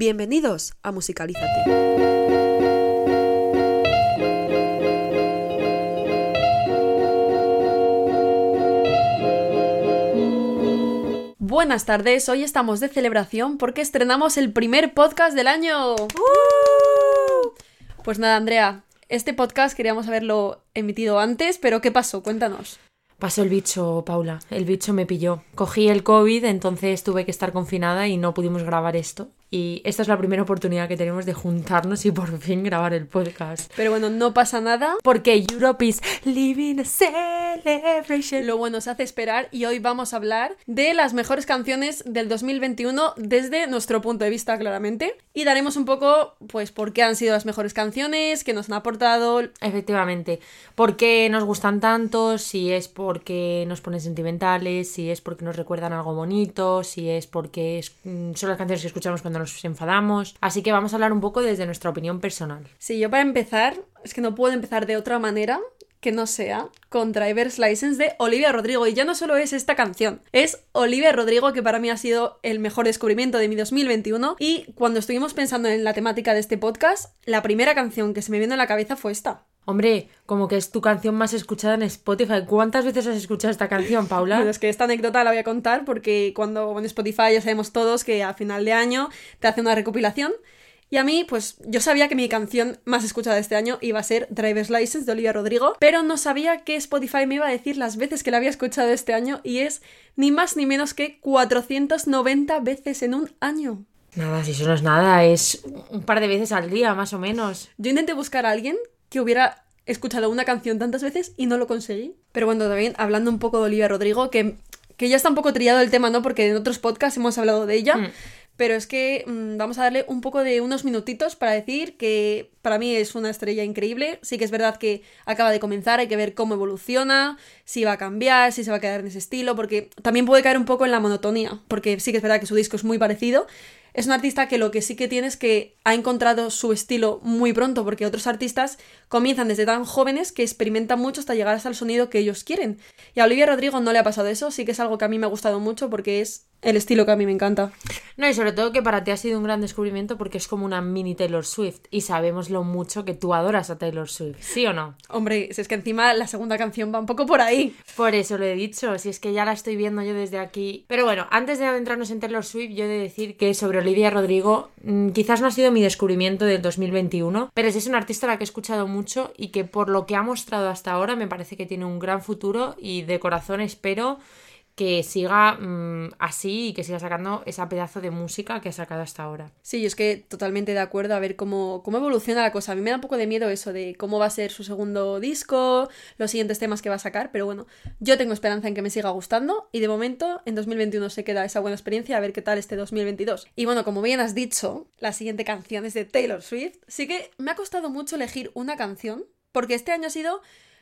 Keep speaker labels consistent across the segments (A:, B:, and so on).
A: Bienvenidos a Musicalízate. Buenas tardes, hoy estamos de celebración porque estrenamos el primer podcast del año. Pues nada, Andrea, este podcast queríamos haberlo emitido antes, pero ¿qué pasó? Cuéntanos.
B: Pasó el bicho, Paula. El bicho me pilló. Cogí el COVID, entonces tuve que estar confinada y no pudimos grabar esto. Y esta es la primera oportunidad que tenemos de juntarnos y por fin grabar el podcast.
A: Pero bueno, no pasa nada.
B: Porque Europe is living a celebration.
A: Lo bueno se hace esperar y hoy vamos a hablar de las mejores canciones del 2021 desde nuestro punto de vista, claramente. Y daremos un poco, pues, por qué han sido las mejores canciones, qué nos han aportado.
B: Efectivamente. ¿Por qué nos gustan tanto? Si es porque nos ponen sentimentales, si es porque nos recuerdan algo bonito, si es porque mm, son las canciones que escuchamos cuando nos enfadamos. Así que vamos a hablar un poco desde nuestra opinión personal.
A: Sí, yo para empezar, es que no puedo empezar de otra manera que no sea con Driver's License de Olivia Rodrigo. Y ya no solo es esta canción, es Olivia Rodrigo, que para mí ha sido el mejor descubrimiento de mi 2021. Y cuando estuvimos pensando en la temática de este podcast, la primera canción que se me vino a la cabeza fue esta.
B: Hombre, como que es tu canción más escuchada en Spotify. ¿Cuántas veces has escuchado esta canción, Paula?
A: Bueno, es que esta anécdota la voy a contar porque cuando en Spotify ya sabemos todos que a final de año te hace una recopilación. Y a mí, pues yo sabía que mi canción más escuchada este año iba a ser Driver's License de Olivia Rodrigo, pero no sabía que Spotify me iba a decir las veces que la había escuchado este año y es ni más ni menos que 490 veces en un año.
B: Nada, si eso no es nada, es un par de veces al día, más o menos.
A: Yo intenté buscar a alguien que hubiera escuchado una canción tantas veces y no lo conseguí. Pero bueno, también hablando un poco de Olivia Rodrigo, que, que ya está un poco trillado el tema, ¿no? Porque en otros podcasts hemos hablado de ella. Mm. Pero es que mm, vamos a darle un poco de unos minutitos para decir que para mí es una estrella increíble. Sí que es verdad que acaba de comenzar, hay que ver cómo evoluciona, si va a cambiar, si se va a quedar en ese estilo, porque también puede caer un poco en la monotonía, porque sí que es verdad que su disco es muy parecido, es un artista que lo que sí que tiene es que ha encontrado su estilo muy pronto, porque otros artistas comienzan desde tan jóvenes que experimentan mucho hasta llegar hasta el sonido que ellos quieren. Y a Olivia Rodrigo no le ha pasado eso, sí que es algo que a mí me ha gustado mucho porque es el estilo que a mí me encanta.
B: No, y sobre todo que para ti ha sido un gran descubrimiento porque es como una mini Taylor Swift y sabemos lo mucho que tú adoras a Taylor Swift, ¿sí o no?
A: Hombre, si es que encima la segunda canción va un poco por ahí.
B: Por eso lo he dicho, si es que ya la estoy viendo yo desde aquí. Pero bueno, antes de adentrarnos en Taylor Swift, yo he de decir que sobre Olivia Rodrigo mm, quizás no ha sido mi descubrimiento del 2021, pero es una artista a la que he escuchado mucho y que por lo que ha mostrado hasta ahora me parece que tiene un gran futuro y de corazón espero que siga mm, así y que siga sacando esa pedazo de música que ha sacado hasta ahora.
A: Sí, yo es que totalmente de acuerdo a ver cómo, cómo evoluciona la cosa. A mí me da un poco de miedo eso de cómo va a ser su segundo disco, los siguientes temas que va a sacar, pero bueno, yo tengo esperanza en que me siga gustando y de momento en 2021 se queda esa buena experiencia a ver qué tal este 2022. Y bueno, como bien has dicho, la siguiente canción es de Taylor Swift. Sí que me ha costado mucho elegir una canción porque este año ha sido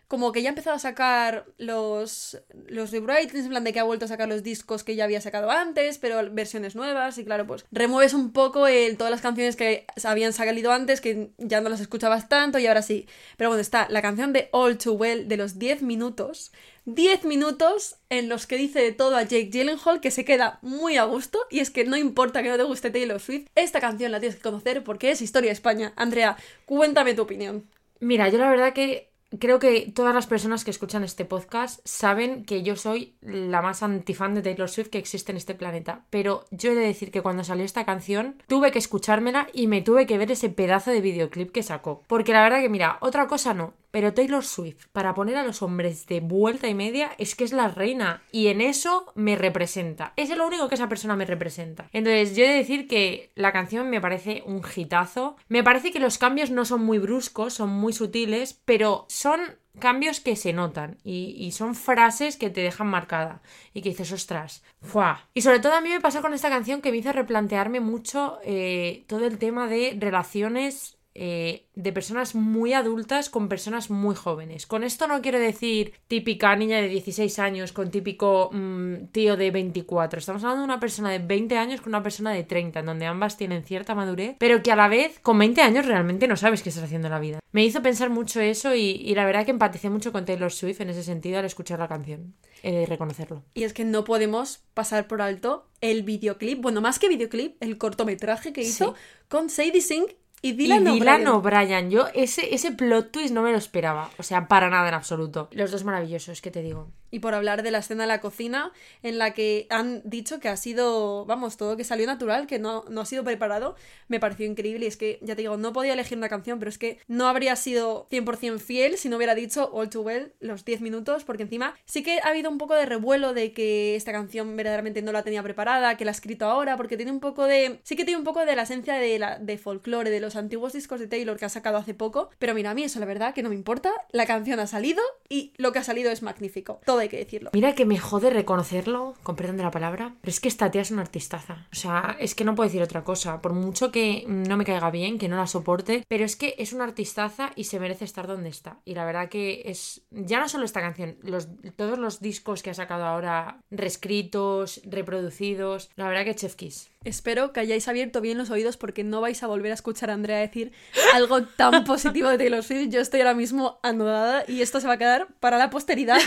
A: como que ya ha empezado a sacar los, los en plan de que ha vuelto a sacar los discos que ya había sacado antes, pero versiones nuevas, y claro, pues remueves un poco el, todas las canciones que habían salido antes, que ya no las escuchabas tanto, y ahora sí. Pero bueno, está la canción de All Too Well de los 10 minutos. 10 minutos en los que dice de todo a Jake Gyllenhaal que se queda muy a gusto y es que no importa que no te guste Taylor Swift, esta canción la tienes que conocer porque es historia de España. Andrea, cuéntame tu opinión.
B: Mira, yo la verdad que creo que todas las personas que escuchan este podcast saben que yo soy la más antifan de Taylor Swift que existe en este planeta. Pero yo he de decir que cuando salió esta canción tuve que escuchármela y me tuve que ver ese pedazo de videoclip que sacó. Porque la verdad que, mira, otra cosa no. Pero Taylor Swift, para poner a los hombres de vuelta y media, es que es la reina. Y en eso me representa. Es lo único que esa persona me representa. Entonces, yo he de decir que la canción me parece un hitazo. Me parece que los cambios no son muy bruscos, son muy sutiles, pero son cambios que se notan y, son frases que te dejan marcada y que dices, ostras, ¡fua! Y sobre todo a mí me pasó con esta canción que me hizo replantearme mucho eh, todo el tema de relaciones eh, de personas muy adultas con personas muy jóvenes. Con esto no quiero decir típica niña de 16 años con típico mm, tío de 24. Estamos hablando de una persona de 20 años con una persona de 30, en donde ambas tienen cierta madurez, pero que a la vez con 20 años realmente no sabes qué estás haciendo en la vida. Me hizo pensar mucho eso y, y la verdad que empaticé mucho con Taylor Swift en ese sentido al escuchar la canción. He de reconocerlo.
A: Y es que no podemos pasar por alto el videoclip, bueno, más que videoclip, el cortometraje que hizo con Sadie Sink y Dylan, O'Brien.
B: Yo ese, ese plot twist no me lo esperaba. O sea, para nada en absoluto. Los dos maravillosos, ¿qué te digo?
A: Y por hablar de la escena de la cocina, en la que han dicho que ha sido, vamos, todo que salió natural, que no, no ha sido preparado, me pareció increíble. Y es que, ya te digo, no podía elegir una canción, pero es que no habría sido 100% fiel si no hubiera dicho All Too Well los 10 minutos, porque encima sí que ha habido un poco de revuelo de que esta canción verdaderamente no la tenía preparada, que la ha escrito ahora, porque tiene un poco de. Sí que tiene un poco de la esencia de, la, de folclore, de los antiguos discos de Taylor que ha sacado hace poco. Pero mira, a mí eso la verdad que no me importa. La canción ha salido y lo que ha salido es magnífico. Hay que decirlo.
B: Mira que me jode reconocerlo, con perdón de la palabra, pero es que esta tía es una artistaza. O sea, es que no puedo decir otra cosa. Por mucho que no me caiga bien, que no la soporte, pero es que es una artistaza y se merece estar donde está. Y la verdad que es. Ya no solo esta canción, los, todos los discos que ha sacado ahora, reescritos, reproducidos, la verdad que Chef Kiss.
A: Espero que hayáis abierto bien los oídos porque no vais a volver a escuchar a Andrea decir algo tan positivo de Taylor Swift. Yo estoy ahora mismo anudada y esto se va a quedar para la posteridad.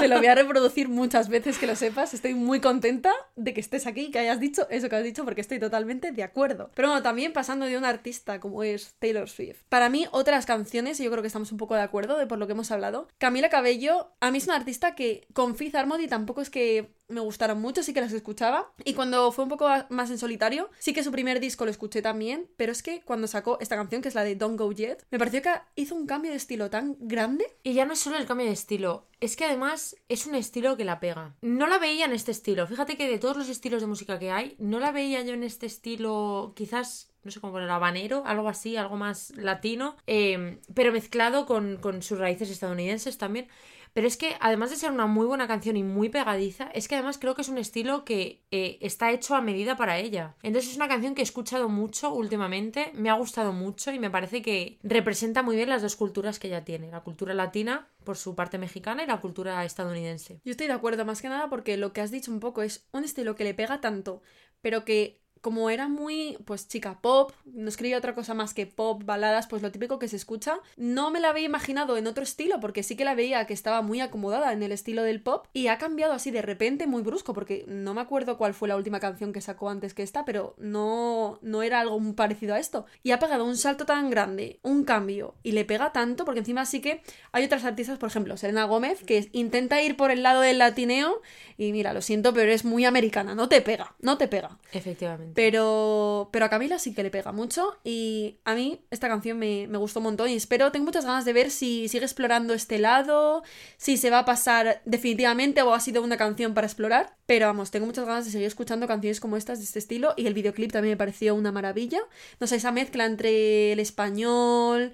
A: Te lo voy a reproducir muchas veces que lo sepas. Estoy muy contenta de que estés aquí y que hayas dicho eso que has dicho porque estoy totalmente de acuerdo. Pero bueno, también pasando de un artista como es Taylor Swift. Para mí, otras canciones, y yo creo que estamos un poco de acuerdo de por lo que hemos hablado. Camila Cabello, a mí es una artista que con Fifth Harmony tampoco es que me gustaron mucho, sí que las escuchaba. Y cuando fue un poco más en solitario, sí que su primer disco lo escuché también, pero es que cuando sacó esta canción, que es la de Don't Go Yet, me pareció que hizo un cambio de estilo tan grande.
B: Y ya no es solo el cambio de estilo, es que además es un estilo que la pega. No la veía en este estilo. Fíjate que de todos los estilos de música que hay, no la veía yo en este estilo, quizás no sé cómo poner, habanero, algo así, algo más latino, eh, pero mezclado con, con sus raíces estadounidenses también. Pero es que además de ser una muy buena canción y muy pegadiza, es que además creo que es un estilo que eh, está hecho a medida para ella. Entonces es una canción que he escuchado mucho últimamente, me ha gustado mucho y me parece que representa muy bien las dos culturas que ella tiene, la cultura latina por su parte mexicana y la cultura estadounidense.
A: Yo estoy de acuerdo más que nada porque lo que has dicho un poco es un estilo que le pega tanto, pero que como era muy, pues chica pop, no escribía otra cosa más que pop, baladas, pues lo típico que se escucha, no me la había imaginado en otro estilo, porque sí que la veía que estaba muy acomodada en el estilo del pop, y ha cambiado así de repente muy brusco, porque no me acuerdo cuál fue la última canción que sacó antes que esta, pero no, no era algo muy parecido a esto. Y ha pegado un salto tan grande, un cambio, y le pega tanto, porque encima sí que hay otras artistas, por ejemplo, Selena Gómez, que intenta ir por el lado del latineo, y mira, lo siento, pero es muy americana, no te pega, no te pega.
B: Efectivamente.
A: Pero, pero a Camila sí que le pega mucho y a mí esta canción me, me, gustó un montón y espero, tengo muchas ganas de ver si sigue explorando este lado, si se va a pasar definitivamente o ha sido una canción para explorar. Pero vamos, tengo muchas ganas de seguir escuchando canciones como estas de este estilo y el videoclip también me pareció una maravilla. No sé, esa mezcla entre el español,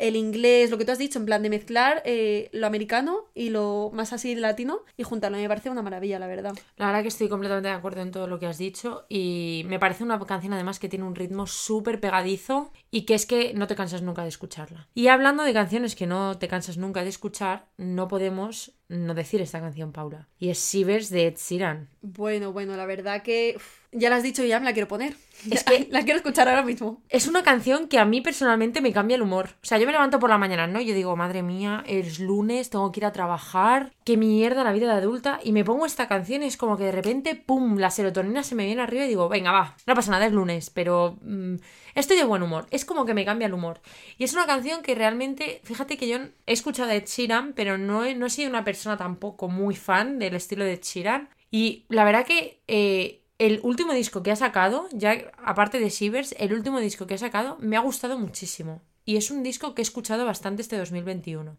A: el inglés, lo que tú has dicho, en plan de mezclar eh, lo americano y lo más así latino y juntarlo. Me parece una maravilla, la verdad.
B: La verdad que estoy completamente de acuerdo en todo lo que has dicho y me parece una canción además que tiene un ritmo súper pegadizo y que es que no te cansas nunca de escucharla. Y hablando de canciones que no te cansas nunca de escuchar, no podemos no decir esta canción, Paula. Y es Shivers de Ed Sheeran.
A: Bueno, bueno, la verdad que uf, ya la has dicho y ya me la quiero poner. Es que la quiero escuchar ahora mismo.
B: Es una canción que a mí personalmente me cambia el humor. O sea, yo me levanto por la mañana, ¿no? Yo digo, madre mía, es lunes, tengo que ir a trabajar, qué mierda la vida de adulta. Y me pongo esta canción y es como que de repente, ¡pum!, la serotonina se me viene arriba y digo, venga, va, no pasa nada, es lunes, pero mmm, estoy de buen humor. Es como que me cambia el humor. Y es una canción que realmente, fíjate que yo he escuchado a Ed Sheeran, pero no he, no he sido una persona tampoco muy fan del estilo de Sheeran. Y la verdad que eh, el último disco que ha sacado, ya aparte de Shivers, el último disco que ha sacado me ha gustado muchísimo. Y es un disco que he escuchado bastante este 2021.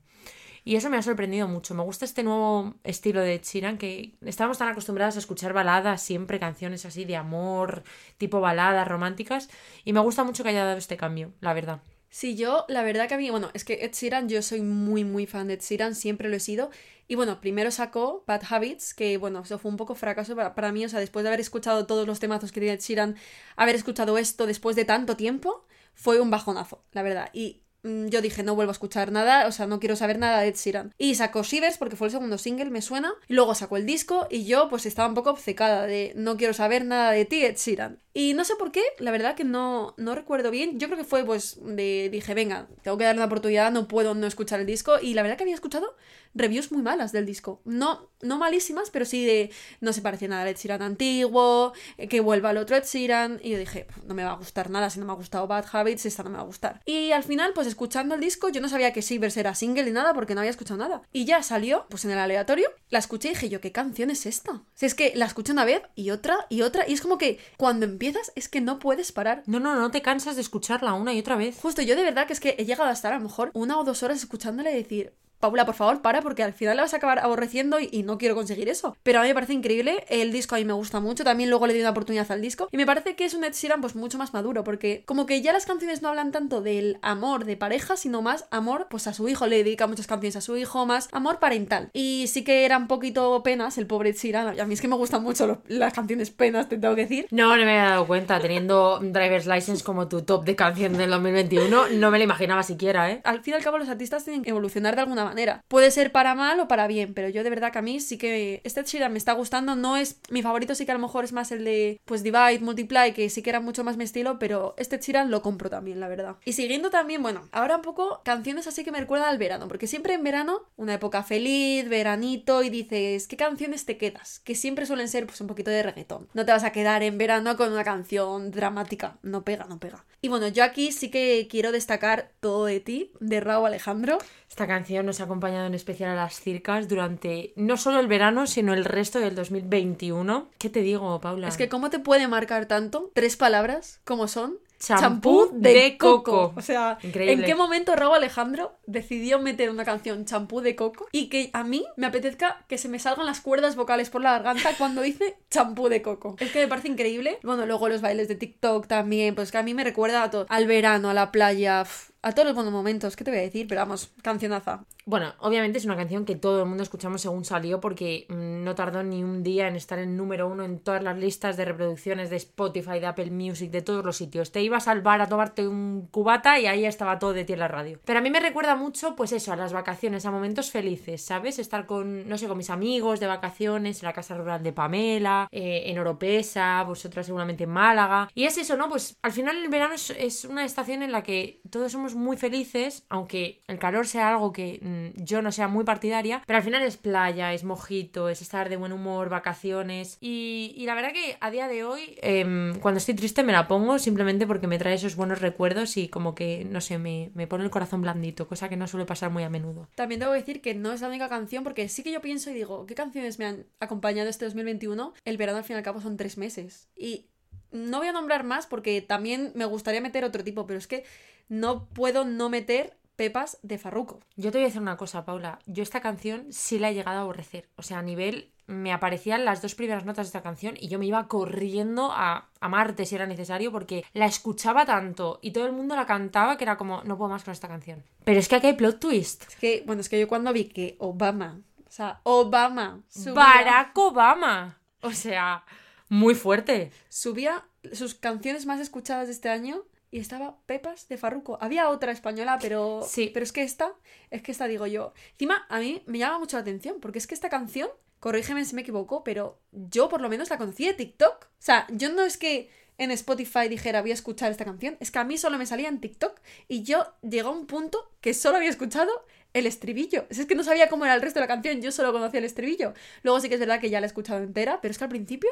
B: Y eso me ha sorprendido mucho. Me gusta este nuevo estilo de Chiran que estábamos tan acostumbrados a escuchar baladas, siempre canciones así de amor, tipo baladas románticas. Y me gusta mucho que haya dado este cambio, la verdad.
A: Sí, yo, la verdad que a mí, bueno, es que Ed Sheeran, yo soy muy, muy fan de Ed Sheeran, siempre lo he sido. Y bueno, primero sacó Bad Habits, que bueno, eso fue un poco fracaso para, para mí, o sea, después de haber escuchado todos los temazos que tiene Ed Sheeran, haber escuchado esto después de tanto tiempo, fue un bajonazo, la verdad. Y yo dije, no vuelvo a escuchar nada, o sea, no quiero saber nada de Ed Sheeran. Y sacó Shivers porque fue el segundo single, me suena. Y luego sacó el disco y yo pues estaba un poco obcecada de no quiero saber nada de ti, Ed Sheeran. Y no sé por qué, la verdad que no, no recuerdo bien. Yo creo que fue pues de dije, venga, tengo que darle una oportunidad, no puedo no escuchar el disco. Y la verdad que había escuchado reviews muy malas del disco. No, no malísimas, pero sí de no se parecía nada al Ed Sheeran antiguo, eh, que vuelva al otro Ed Sheeran. Y yo dije, no me va a gustar nada, si no me ha gustado Bad Habits, esta no me va a gustar. Y al final, pues escuchando el disco, yo no sabía que Shivers era single ni nada porque no había escuchado nada. Y ya salió, pues en el aleatorio, la escuché y dije yo, ¿qué canción es esta? Si es que la escuché una vez y otra y otra, y es como que cuando empiezas es que no puedes parar.
B: No, no, no te cansas de escucharla una y otra vez.
A: Justo, yo de verdad que es que he llegado a estar a lo mejor una o dos horas escuchándola y decir, Paula, por favor, para, porque al final la vas a acabar aborreciendo y, y no quiero conseguir eso. Pero a mí me parece increíble, el disco a mí me gusta mucho, también luego le di una oportunidad al disco, y me parece que es un Ed Sheeran pues mucho más maduro, porque como que ya las canciones no hablan tanto del amor de pareja, sino más amor pues a su hijo, le dedica muchas canciones a su hijo, más amor parental. Y sí que era un poquito penas el pobre Ed Sheeran, a mí es que me gustan mucho las canciones penas, te tengo que decir.
B: No, no me había dado cuenta, teniendo Driver's License como tu top de canción del 2021, no me lo imaginaba siquiera, ¿eh?
A: al fin y al cabo los artistas tienen que evolucionar de alguna manera. Puede ser para mal o para bien, pero yo de verdad que a mí sí que este Sheeran me está gustando. No es mi favorito, sí que a lo mejor es más el de pues Divide, Multiply, que sí que era mucho más mi estilo, pero este Sheeran lo compro también, la verdad. Y siguiendo también, bueno, ahora un poco canciones así que me recuerdan al verano, porque siempre en verano, una época feliz, veranito, y dices, ¿qué canciones te quedas? Que siempre suelen ser pues un poquito de reggaetón. No te vas a quedar en verano con una canción dramática. No pega, no pega. Y bueno, yo aquí sí que quiero destacar Todo de ti, de Raúl Alejandro.
B: Esta canción nos ha acompañado en especial a las circas durante no solo el verano, sino el resto del 2021. ¿Qué te digo, Paula?
A: Es que ¿cómo te puede marcar tanto? Tres palabras, como son
B: Champú de coco.
A: O sea,
B: Increíble.
A: ¿en qué momento Raúl Alejandro decidió meter una canción champú de coco y que a mí me apetezca que se me salgan las cuerdas vocales por la garganta cuando dice champú de coco? Es que me parece increíble. Bueno, luego los bailes de TikTok también, pues que a mí me recuerda a todo. Al verano, a la playa, a todos los buenos momentos. ¿Qué te voy a decir? Pero vamos, cancionaza.
B: Bueno, obviamente es una canción que todo el mundo escuchamos según salió porque mm, no tardó ni un día en estar en número uno en todas las listas de reproducciones de Spotify, de Apple Music, de todos los sitios. Te ibas al bar a tomarte un cubata y ahí estaba todo de ti en la radio. Pero a mí me recuerda mucho, pues eso, a las vacaciones, a momentos felices, ¿sabes? Estar con, no sé, con mis amigos de vacaciones en la casa rural de Pamela, eh, en Oropesa, vosotras seguramente en Málaga. Y es eso, ¿no? Pues al final el verano es, una estación en la que todos somos muy felices, aunque el calor sea algo que yo no sea muy partidaria, pero al final es playa, es mojito, es estar de buen humor, vacaciones. Y, la verdad que a día de hoy, em, cuando estoy triste me la pongo simplemente porque me trae esos buenos recuerdos y como que, no sé, me, me pone el corazón blandito, cosa que no suele pasar muy a menudo.
A: También que decir que no es la única canción, porque sí que yo pienso y digo, ¿qué canciones me han acompañado este 2021? El verano al fin y al cabo son tres meses. Y no voy a nombrar más porque también me gustaría meter otro tipo, pero es que no puedo no meter Pepas de Farruko.
B: Yo te voy a decir una cosa, Paula. Yo esta canción sí la he llegado a aborrecer. O sea, a nivel me aparecían las dos primeras notas de esta canción y yo me iba corriendo a, a Marte si era necesario porque la escuchaba tanto y todo el mundo la cantaba que era como, no puedo más con esta canción. Pero es que aquí hay plot twist.
A: Es que, bueno, es que yo cuando vi que Obama, o sea, Obama subía,
B: Barack Obama. O sea, muy fuerte.
A: subía sus canciones más escuchadas de este año y estaba Pepas de Farruko. Había otra española, pero
B: Sí.
A: pero es que esta, es que esta digo yo. Encima a mí me llama mucho la atención porque es que esta canción, corrígeme si me equivoco, pero yo por lo menos la conocí de TikTok. O sea, yo no es que en Spotify dijera voy a escuchar esta canción, es que a mí solo me salía en TikTok y yo llegó a un punto que solo había escuchado el estribillo. Es que no sabía cómo era el resto de la canción, yo solo conocía el estribillo. Luego sí que es verdad que ya la he escuchado entera, pero es que al principio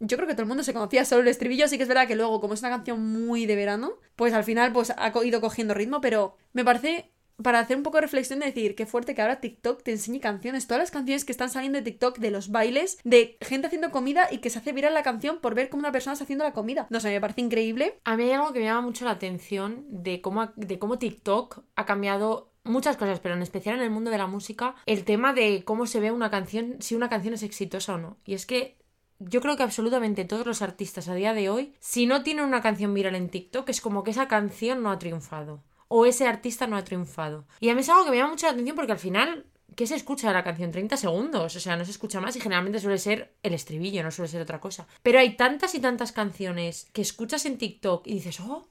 A: yo creo que todo el mundo se conocía solo el estribillo, sí que es verdad que luego, como es una canción muy de verano, pues al final pues ha ido cogiendo ritmo, pero me parece para hacer un poco de reflexión de decir qué fuerte que ahora TikTok te enseñe canciones, todas las canciones que están saliendo de TikTok, de los bailes, de gente haciendo comida y que se hace viral la canción por ver cómo una persona está haciendo la comida. No sé, me parece increíble.
B: A mí hay algo que me llama mucho la atención de cómo, de cómo TikTok ha cambiado muchas cosas, pero en especial en el mundo de la música, el tema de cómo se ve una canción, si una canción es exitosa o no. Y es que yo creo que absolutamente todos los artistas a día de hoy, si no tienen una canción viral en TikTok, es como que esa canción no ha triunfado. o ese artista no ha triunfado. Y a mí es algo que me llama mucho la atención porque al final ¿qué se escucha de la canción? 30 segundos, o sea, no se escucha más y generalmente suele ser el estribillo, no suele ser otra cosa. Pero hay tantas y tantas canciones que escuchas en TikTok y dices, oh,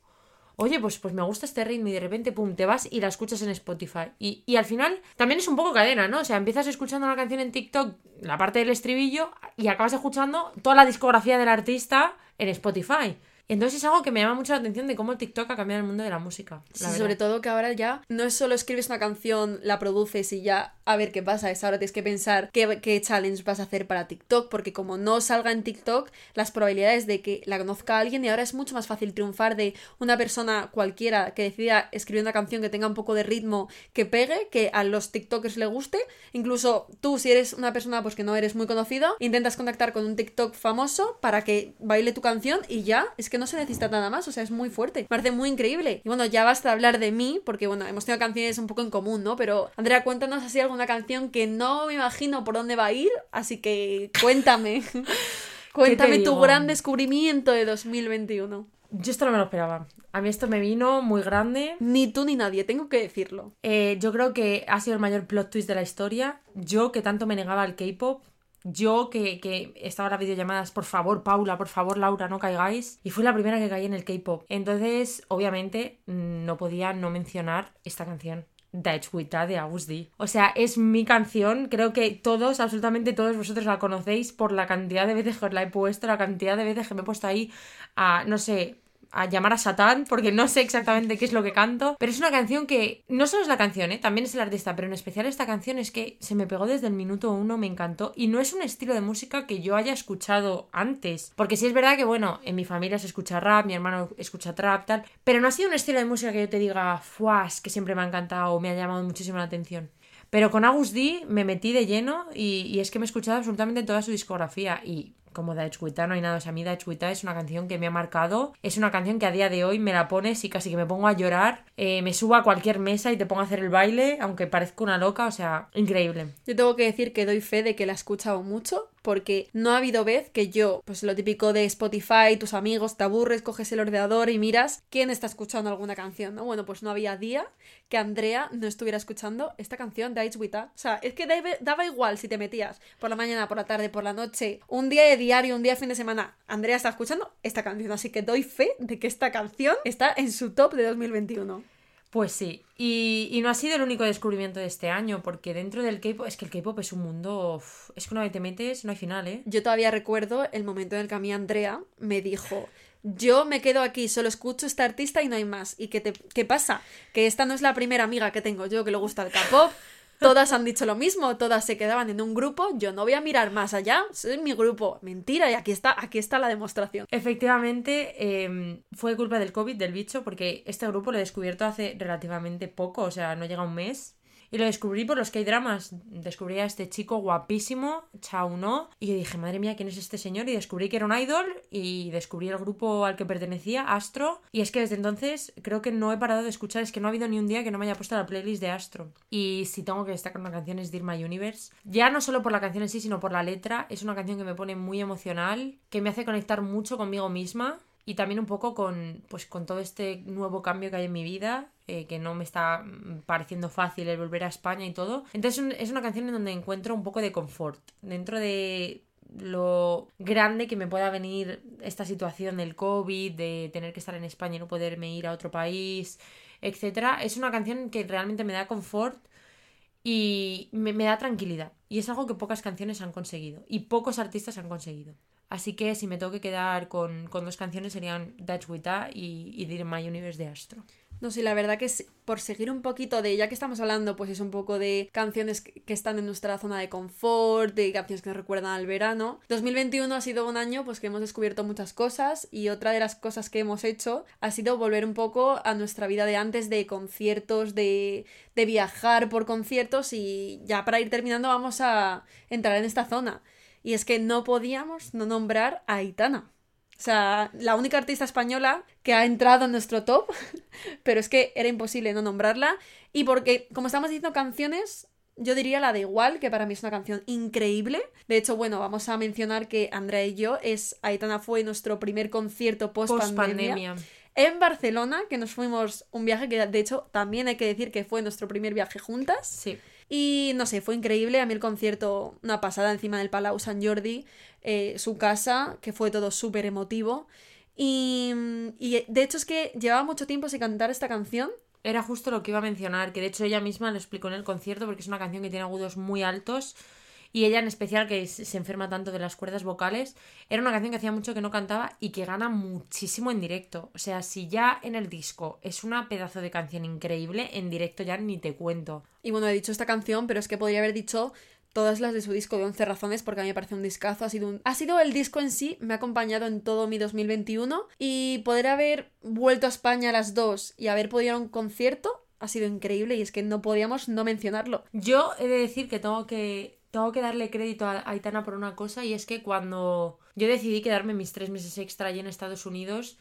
B: oye, pues, pues me gusta este ritmo y de repente, pum, te vas y la escuchas en Spotify. Y, y al final también es un poco cadena, ¿no? O sea, empiezas escuchando una canción en TikTok, la parte del estribillo, y acabas escuchando toda la discografía del artista en Spotify. Entonces es algo que me llama mucho la atención de cómo el TikTok ha cambiado el mundo de la música.
A: Sí, sobre todo que ahora ya no es solo escribes una canción, la produces y ya a ver qué pasa, es ahora tienes que pensar qué, qué challenge vas a hacer para TikTok, porque como no salga en TikTok, las probabilidades de que la conozca alguien y ahora es mucho más fácil triunfar de una persona cualquiera que decida escribir una canción que tenga un poco de ritmo, que pegue, que a los TikTokers le guste. Incluso tú, si eres una persona pues que no eres muy conocido, intentas contactar con un TikTok famoso para que baile tu canción y ya, es que no se necesita nada más, o sea, es muy fuerte. Me parece muy increíble. Y bueno, ya basta hablar de mí, porque bueno, hemos tenido canciones un poco en común, ¿no? Pero Andrea, cuéntanos así alguna canción que no me imagino por dónde va a ir, así que cuéntame. cuéntame tu gran descubrimiento de 2021.
B: Yo esto no me lo esperaba. A mí esto me vino muy grande.
A: Ni tú ni nadie, tengo que decirlo.
B: Eh, yo creo que ha sido el mayor plot twist de la historia. Yo que tanto me negaba al K-pop, yo que, que estaba las videollamadas, por favor, Paula, por favor, Laura, no caigáis. Y fui la primera que caí en el K-pop. Entonces, obviamente, no podía no mencionar esta canción. Daichwita de Agus. O sea, es mi canción. Creo que todos, absolutamente todos vosotros la conocéis por la cantidad de veces que os la he puesto, la cantidad de veces que me he puesto ahí a, no sé, a llamar a Satán, porque no sé exactamente qué es lo que canto, pero es una canción que no solo es la canción, ¿eh? también es el artista, pero en especial esta canción es que se me pegó desde el minuto uno, me encantó, y no es un estilo de música que yo haya escuchado antes, porque sí es verdad que, bueno, en mi familia se escucha rap, mi hermano escucha trap, tal, pero no ha sido un estilo de música que yo te diga, fuas, que siempre me ha encantado o me ha llamado muchísimo la atención. Pero con Agus D me metí de lleno y, y es que me he escuchado absolutamente toda su discografía y como Daichuita no hay nada. O sea, a mí es una canción que me ha marcado. Es una canción que a día de hoy me la pones y casi que me pongo a llorar. Eh, me subo a cualquier mesa y te pongo a hacer el baile, aunque parezca una loca. O sea, increíble.
A: Yo tengo que decir que doy fe de que la he escuchado mucho porque no ha habido vez que yo, pues lo típico de Spotify, tus amigos, te aburres, coges el ordenador y miras quién está escuchando alguna canción, ¿no? Bueno, pues no había día que Andrea no estuviera escuchando esta canción de Ice Wita. O sea, es que daba igual si te metías por la mañana, por la tarde, por la noche, un día de diario, un día de fin de semana. Andrea está escuchando esta canción, así que doy fe de que esta canción está en su top de 2021.
B: Pues sí, y, no ha sido el único descubrimiento de este año, porque dentro del K-pop, es que el K-pop es un mundo. es que una vez te metes, no hay final, ¿eh?
A: Yo todavía recuerdo el momento en el que a mí Andrea me dijo: Yo me quedo aquí, solo escucho esta artista y no hay más. ¿Y qué, te, qué pasa? Que esta no es la primera amiga que tengo yo que le gusta el K-pop. Todas han dicho lo mismo, todas se quedaban en un grupo, yo no voy a mirar más allá, soy mi grupo. Mentira, y aquí está, aquí está la demostración.
B: Efectivamente, em, fue culpa del COVID, del bicho, porque este grupo lo he descubierto hace relativamente poco, o sea, no llega un mes. Y lo descubrí por los que hay dramas. Descubrí a este chico guapísimo, Chao No, y dije, madre mía, ¿quién es este señor? Y descubrí que era un idol y descubrí el grupo al que pertenecía, Astro. Y es que desde entonces creo que no he parado de escuchar, es que no ha habido ni un día que no me haya puesto la playlist de Astro. Y si tengo que destacar una canción es Dear My Universe. Ya no solo por la canción en sí, sino por la letra. Es una canción que me pone muy emocional, que me hace conectar mucho conmigo misma y también un poco con, pues, con todo este nuevo cambio que hay en mi vida, eh, que no me está mm, pareciendo fácil el volver a España y todo. Entonces es una canción en donde encuentro un poco de confort dentro de lo grande que me pueda venir esta situación del COVID, de tener que estar en España y no poderme ir a otro país, etcétera. Es una canción que realmente me da confort y me, me da tranquilidad. Y es algo que pocas canciones han conseguido y pocos artistas han conseguido. Así que si me tengo que quedar con, con dos canciones serían Dutch Wita y, y Dear My Universe de Astro.
A: No, sí, la verdad que es, por seguir un poquito de, ya que estamos hablando, pues es un poco de canciones que están en nuestra zona de confort, de canciones que nos recuerdan al verano. 2021 ha sido un año pues que hemos descubierto muchas cosas y otra de las cosas que hemos hecho ha sido volver un poco a nuestra vida de antes de conciertos, de, de viajar por conciertos y ya para ir terminando vamos a entrar en esta zona. Y es que no podíamos no nombrar a Aitana. O sea, la única artista española que ha entrado en nuestro top, pero es que era imposible no nombrarla. Y porque, como estamos diciendo canciones, yo diría la de Igual, que para mí es una canción increíble. De hecho, bueno, vamos a mencionar que Andrea y yo es Aitana fue nuestro primer concierto post pandemia. en Barcelona, que nos fuimos un viaje que de hecho también hay que decir que fue nuestro primer viaje juntas.
B: Sí.
A: Y no sé, fue increíble. A mí el concierto, una pasada encima del Palau San Jordi, eh, su casa, que fue todo súper emotivo. Y, y de hecho es que llevaba mucho tiempo sin cantar esta canción.
B: Era justo lo que iba a mencionar, que de hecho ella misma lo explicó en el concierto porque es una canción que tiene agudos muy altos y ella en especial que se enferma tanto de las cuerdas vocales, era una canción que hacía mucho que no cantaba y que gana muchísimo en directo. O sea, si ya en el disco es una pedazo de canción increíble, en directo ya ni te cuento.
A: Y bueno, he dicho esta canción, pero es que podría haber dicho todas las de su disco de 11 razones porque a mí me parece un discazo, ha sido un... ha sido el disco en sí, me ha acompañado en todo mi 2021 y poder haber vuelto a España a las dos y haber podido ir a un concierto ha sido increíble y es que no podíamos no mencionarlo.
B: Yo he de decir que tengo que tengo que darle crédito a Aitana por una cosa y es que cuando yo decidí quedarme mis tres meses extra allí en Estados Unidos,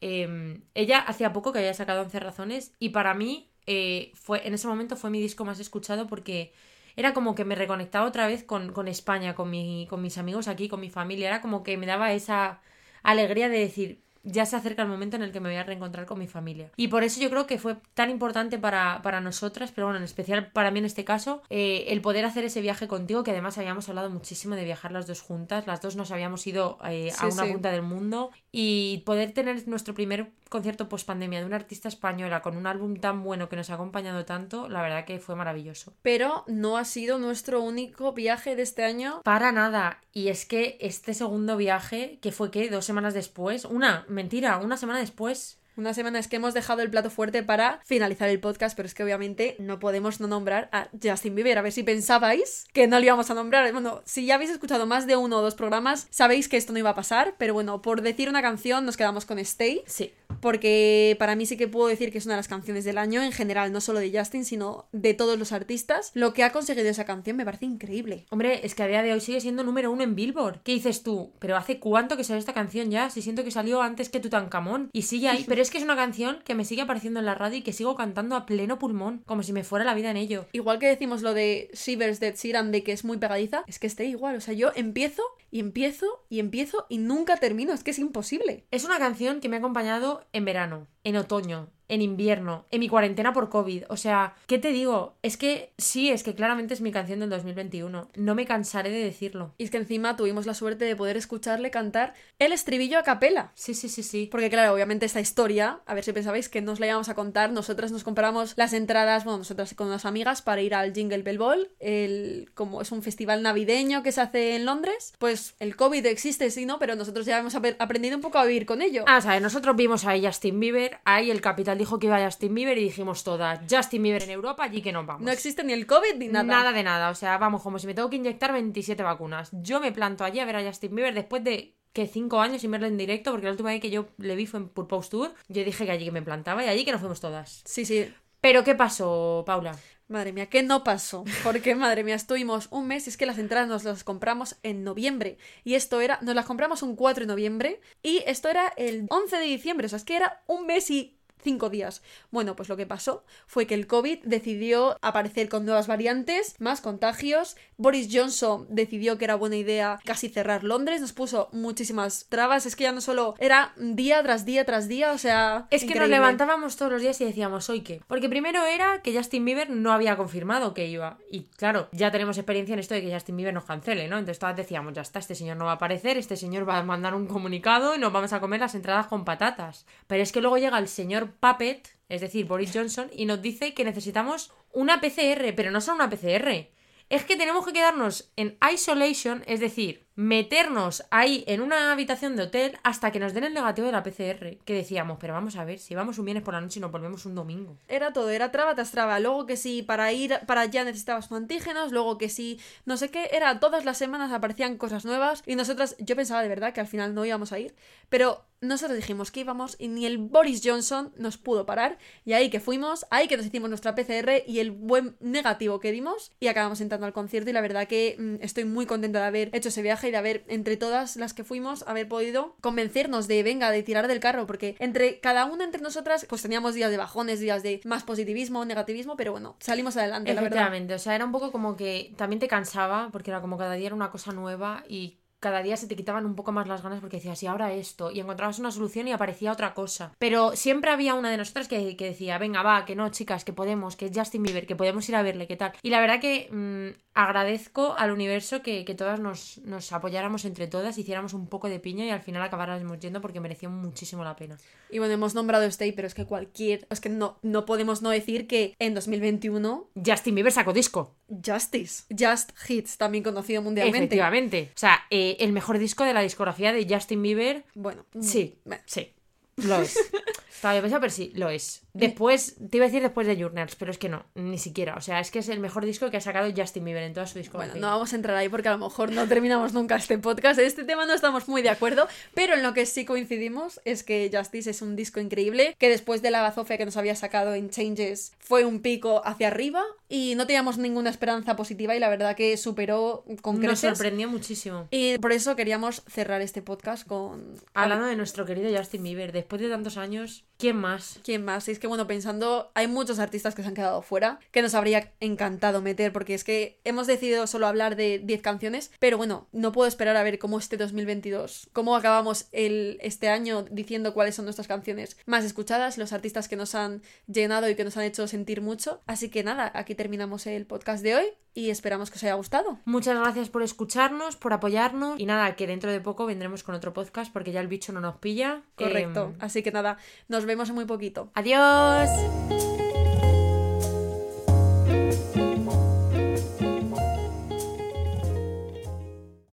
B: em, ella hacía poco que había sacado 11 razones y para mí eh, fue en ese momento fue mi disco más escuchado porque era como que me reconectaba otra vez con, con España, con, mi, con mis amigos aquí, con mi familia. Era como que me daba esa alegría de decir, ya se acerca el momento en el que me voy a reencontrar con mi familia. Y por eso yo creo que fue tan importante para, para nosotras, pero bueno, en especial para mí en este caso, eh, el poder hacer ese viaje contigo, que además habíamos hablado muchísimo de viajar las dos juntas, las dos nos habíamos ido eh, a una punta del mundo. Y poder tener nuestro primer concierto post pandemia de una artista española con un álbum tan bueno que nos ha acompañado tanto, la verdad que fue maravilloso.
A: Pero no ha sido nuestro único viaje de este año.
B: Para nada. Y es que este segundo viaje, que fue que dos semanas después, una, mentira, una semana después,
A: una semana es que hemos dejado el plato fuerte para finalizar el podcast, pero es que obviamente no podemos no nombrar a Justin Bieber. A ver si pensabais que no lo íbamos a nombrar. Bueno, si ya habéis escuchado más de uno o dos programas, sabéis que esto no iba a pasar, pero bueno, por decir una canción nos quedamos con Stay.
B: Sí.
A: Porque para mí sí que puedo decir que es una de las canciones del año, en general, no solo de Justin, sino de todos los artistas. Lo que ha conseguido esa canción me parece increíble.
B: Hombre, es que a día de hoy sigue siendo número uno en Billboard. ¿Qué dices tú? Pero ¿hace cuánto que salió esta canción ya? Si siento que salió antes que Tutankamón. Y sigue ahí. Pero es que es una canción que me sigue apareciendo en la radio y que sigo cantando a pleno pulmón, como si me fuera la vida en ello.
A: Igual que decimos lo de Shivers de Sheeran de que es muy pegadiza, es que esté igual. O sea, yo empiezo y empiezo y empiezo y nunca termino. Es que es imposible.
B: Es una canción que me ha acompañado en verano, en otoño, en invierno, en mi cuarentena por COVID. O sea, ¿qué te digo? Es que sí, es que claramente es mi canción del 2021. No me cansaré de decirlo.
A: Y es que encima tuvimos la suerte de poder escucharle cantar el estribillo a capela.
B: Sí, sí, sí, sí.
A: Porque claro, obviamente esta historia, a ver si pensabais que nos la íbamos a contar, nosotras nos compramos las entradas, bueno, nosotras con unas amigas para ir al Jingle Bell Ball, el, como es un festival navideño que se hace en Londres, pues el COVID existe, sí, ¿no? Pero nosotros ya hemos aprendido un poco a vivir con ello.
B: Ah, o sea, nosotros vimos a Justin Bieber, ahí el capital dijo que iba a Justin Bieber y dijimos todas, Justin Bieber en Europa, allí que nos vamos.
A: No existe ni el COVID ni nada.
B: Nada de nada, o sea, vamos, como si me tengo que inyectar 27 vacunas. Yo me planto allí a ver a Justin Bieber después de que cinco años sin verlo en directo, porque la última vez que yo le vi fue en Purpose Tour, yo dije que allí que me plantaba y allí que nos fuimos todas.
A: Sí, sí.
B: Pero ¿qué pasó, Paula?
A: Madre mía, ¿qué no pasó? Porque, madre mía, estuvimos un mes y es que las entradas nos las compramos en noviembre. Y esto era, nos las compramos un 4 de noviembre y esto era el 11 de diciembre. O sea, es que era un mes y cinco días. Bueno, pues lo que pasó fue que el COVID decidió aparecer con nuevas variantes, más contagios. Boris Johnson decidió que era buena idea casi cerrar Londres, nos puso muchísimas trabas. Es que ya no solo era día tras día tras día, o sea.
B: Es que nos levantábamos todos los días y decíamos, ¿hoy qué? Porque primero era que Justin Bieber no había confirmado que iba. Y claro, ya tenemos experiencia en esto de que Justin Bieber nos cancele, ¿no? Entonces todas decíamos, ya está, este señor no va a aparecer, este señor va a mandar un comunicado y nos vamos a comer las entradas con patatas. Pero es que luego llega el señor Puppet, es decir, Boris Johnson, y nos dice que necesitamos una PCR, pero no solo una PCR. Es que tenemos que quedarnos en isolation, es decir, meternos ahí en una habitación de hotel hasta que nos den el negativo de la PCR. Que decíamos, pero vamos a ver, si vamos un viernes por la noche y nos volvemos un domingo.
A: Era todo, era traba tras traba. Luego que si para ir para allá necesitabas antígenos, luego que si no sé qué, era todas las semanas aparecían cosas nuevas y nosotras, yo pensaba de verdad que al final no íbamos a ir, pero nosotros dijimos que íbamos y ni el Boris Johnson nos pudo parar. Y ahí que fuimos, ahí que nos hicimos nuestra PCR y el buen negativo que dimos. Y acabamos entrando al concierto y la verdad que mm, estoy muy contenta de haber hecho ese viaje de haber, entre todas las que fuimos, haber podido convencernos de, venga, de tirar del carro, porque entre cada una entre nosotras, pues teníamos días de bajones, días de más positivismo, negativismo, pero bueno, salimos adelante, la verdad.
B: o sea, era un poco como que también te cansaba, porque era como cada día era una cosa nueva y cada día se te quitaban un poco más las ganas porque decías, y ahora esto, y encontrabas una solución y aparecía otra cosa. Pero siempre había una de nosotras que, que decía, venga, va, que no, chicas, que podemos, que es Justin Bieber, que podemos ir a verle, qué tal. Y la verdad que mm, agradezco al universo que, que todas nos, nos apoyáramos entre todas, hiciéramos un poco de piña y al final acabáramos yendo porque mereció muchísimo la pena.
A: Y bueno, hemos nombrado Stay, pero es que cualquier. Es que no, no podemos no decir que en 2021
B: Justin Bieber sacó disco.
A: Justice, Just Hits, también conocido mundialmente.
B: Efectivamente. O sea, eh, el mejor disco de la discografía de Justin Bieber.
A: Bueno,
B: Sí,
A: bueno.
B: sí. Lo es. Pensando, pero sí, lo es. Después, te iba a decir después de Journals, pero es que no, ni siquiera. O sea, es que es el mejor disco que ha sacado Justin Bieber en toda su discografía.
A: Bueno, no vamos a entrar ahí porque a lo mejor no terminamos nunca este podcast. En este tema no estamos muy de acuerdo, pero en lo que sí coincidimos es que Justice es un disco increíble, que después de la bazofia que nos había sacado en Changes fue un pico hacia arriba y no teníamos ninguna esperanza positiva y la verdad que superó con
B: Nos
A: creces.
B: sorprendió muchísimo.
A: Y por eso queríamos cerrar este podcast con...
B: Hablando de nuestro querido Justin Bieber, después de tantos años, ¿quién más?
A: ¿Quién más? Y es que, bueno, pensando, hay muchos artistas que se han quedado fuera, que nos habría encantado meter, porque es que hemos decidido solo hablar de 10 canciones, pero bueno, no puedo esperar a ver cómo este 2022, cómo acabamos el, este año diciendo cuáles son nuestras canciones más escuchadas, los artistas que nos han llenado y que nos han hecho sentir mucho. Así que nada, aquí terminamos el podcast de hoy y esperamos que os haya gustado.
B: Muchas gracias por escucharnos, por apoyarnos. Y nada, que dentro de poco vendremos con otro podcast porque ya el bicho no nos pilla.
A: Correcto.
B: Em,
A: Así que nada, nos vemos en muy poquito.
B: adiós.